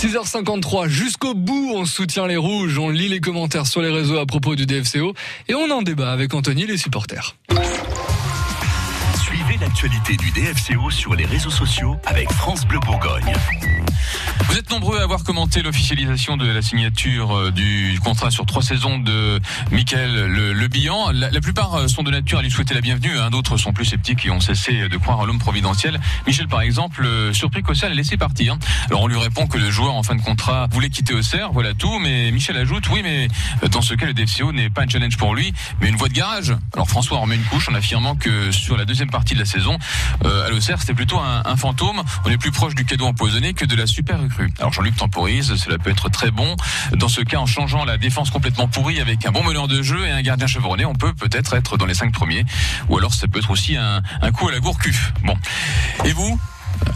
6h53, jusqu'au bout, on soutient les rouges, on lit les commentaires sur les réseaux à propos du DFCO et on en débat avec Anthony les supporters. Suivez l'actualité du DFCO sur les réseaux sociaux avec France Bleu Bourgogne. Vous êtes nombreux à avoir commenté l'officialisation de la signature euh, du contrat sur trois saisons de Michael Le, le. La, plupart euh, sont de nature à lui souhaiter la bienvenue. Hein. D'autres sont plus sceptiques et ont cessé de croire en l'homme providentiel. Michel, par exemple, euh, surpris qu'Auxerre l'ait laissé partir. Alors on lui répond que le joueur en fin de contrat voulait quitter Auxerre, voilà tout. Mais Michel ajoute, oui, mais dans ce cas, le DFCO n'est pas un challenge pour lui, mais une voie de garage. Alors François remet une couche en affirmant que sur la deuxième partie de la saison, euh, à l'Auxerre, c'était plutôt un, un fantôme. On est plus proche du cadeau empoisonné que de la super recrue. Alors Jean-Luc temporise, cela peut être très bon. Dans ce cas, en changeant la défense complètement pourrie avec un bon meneur de jeu et un gardien chevronné, on peut peut-être être dans les cinq premiers. Ou alors ça peut être aussi un, coup à la gourcuf. Bon. Et vous?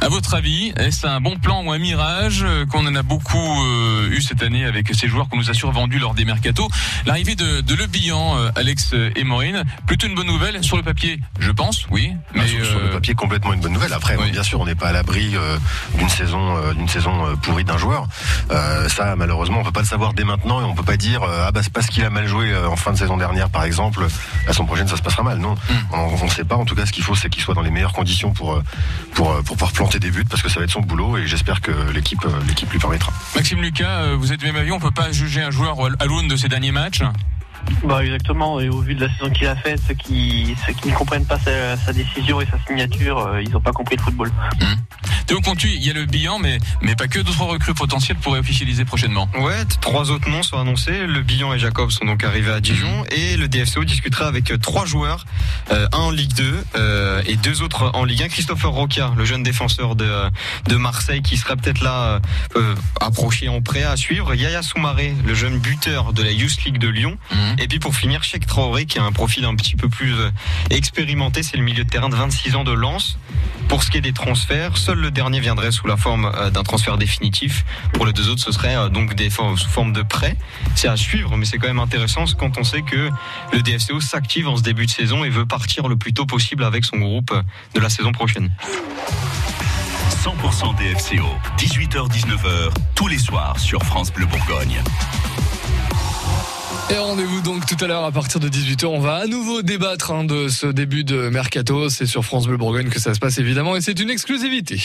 À votre avis, est-ce un bon plan ou un mirage euh, qu'on en a beaucoup euh, eu cette année avec ces joueurs qu'on nous a survendus lors des mercatos L'arrivée de, de Le Bihan, euh, Alex et Maureen, plutôt une bonne nouvelle sur le papier, je pense, oui. Mais ah, sur, sur, le papier, complètement une bonne nouvelle. Après, oui. bien sûr, on n'est pas à l'abri d'une saison, d'une saison pourrie d'un joueur. ça, malheureusement, on peut pas le savoir dès maintenant et on peut pas dire ah bah c'est parce qu'il a mal joué en fin de saison dernière, par exemple, la saison prochaine ça se passera mal. Non, mm. on ne sait pas. En tout cas, ce qu'il faut, c'est qu'il soit dans les meilleures conditions pour pour pour pouvoir planter des buts parce que ça va être son boulot et j'espère que l'équipe l'équipe lui permettra. Maxime Lucas, vous êtes du même avis, on peut pas juger un joueur à l'aune de ses derniers matchs bah exactement, et au vu de la saison qu'il a faite, ceux qui, ceux qui ne comprennent pas sa, sa décision et sa signature, euh, ils n'ont pas compris le football. Mmh. Théo Contu, il y a le bilan, mais, mais pas que d'autres recrues potentielles pourraient officialiser prochainement. Ouais, trois autres noms sont annoncés. Le Bihan et Jacob sont donc arrivés à Dijon mmh. et le DFCO discutera avec trois joueurs, euh, un en Ligue 2 euh, et deux autres en Ligue 1. Christopher Roca, le jeune défenseur de, de Marseille qui serait peut-être là euh, approché en prêt à suivre. Yaya Soumaré, le jeune buteur de la Youth League de Lyon. Mmh. Et puis pour finir, Cheikh Traoré qui a un profil un petit peu plus expérimenté, c'est le milieu de terrain de 26 ans de Lens. Pour ce qui est des transferts, seul le dernier viendrait sous la forme d'un transfert définitif. Pour les deux autres, ce serait donc des sous forme de prêt. C'est à suivre, mais c'est quand même intéressant quand on sait que le DFCO s'active en ce début de saison et veut partir le plus tôt possible avec son groupe de la saison prochaine. 100% DFCO, 18h-19h, tous les soirs sur France Bleu Bourgogne. Et rendez-vous donc tout à l'heure à partir de 18h. On va à nouveau débattre hein, de ce début de mercato. C'est sur France Bleu Bourgogne que ça se passe évidemment et c'est une exclusivité.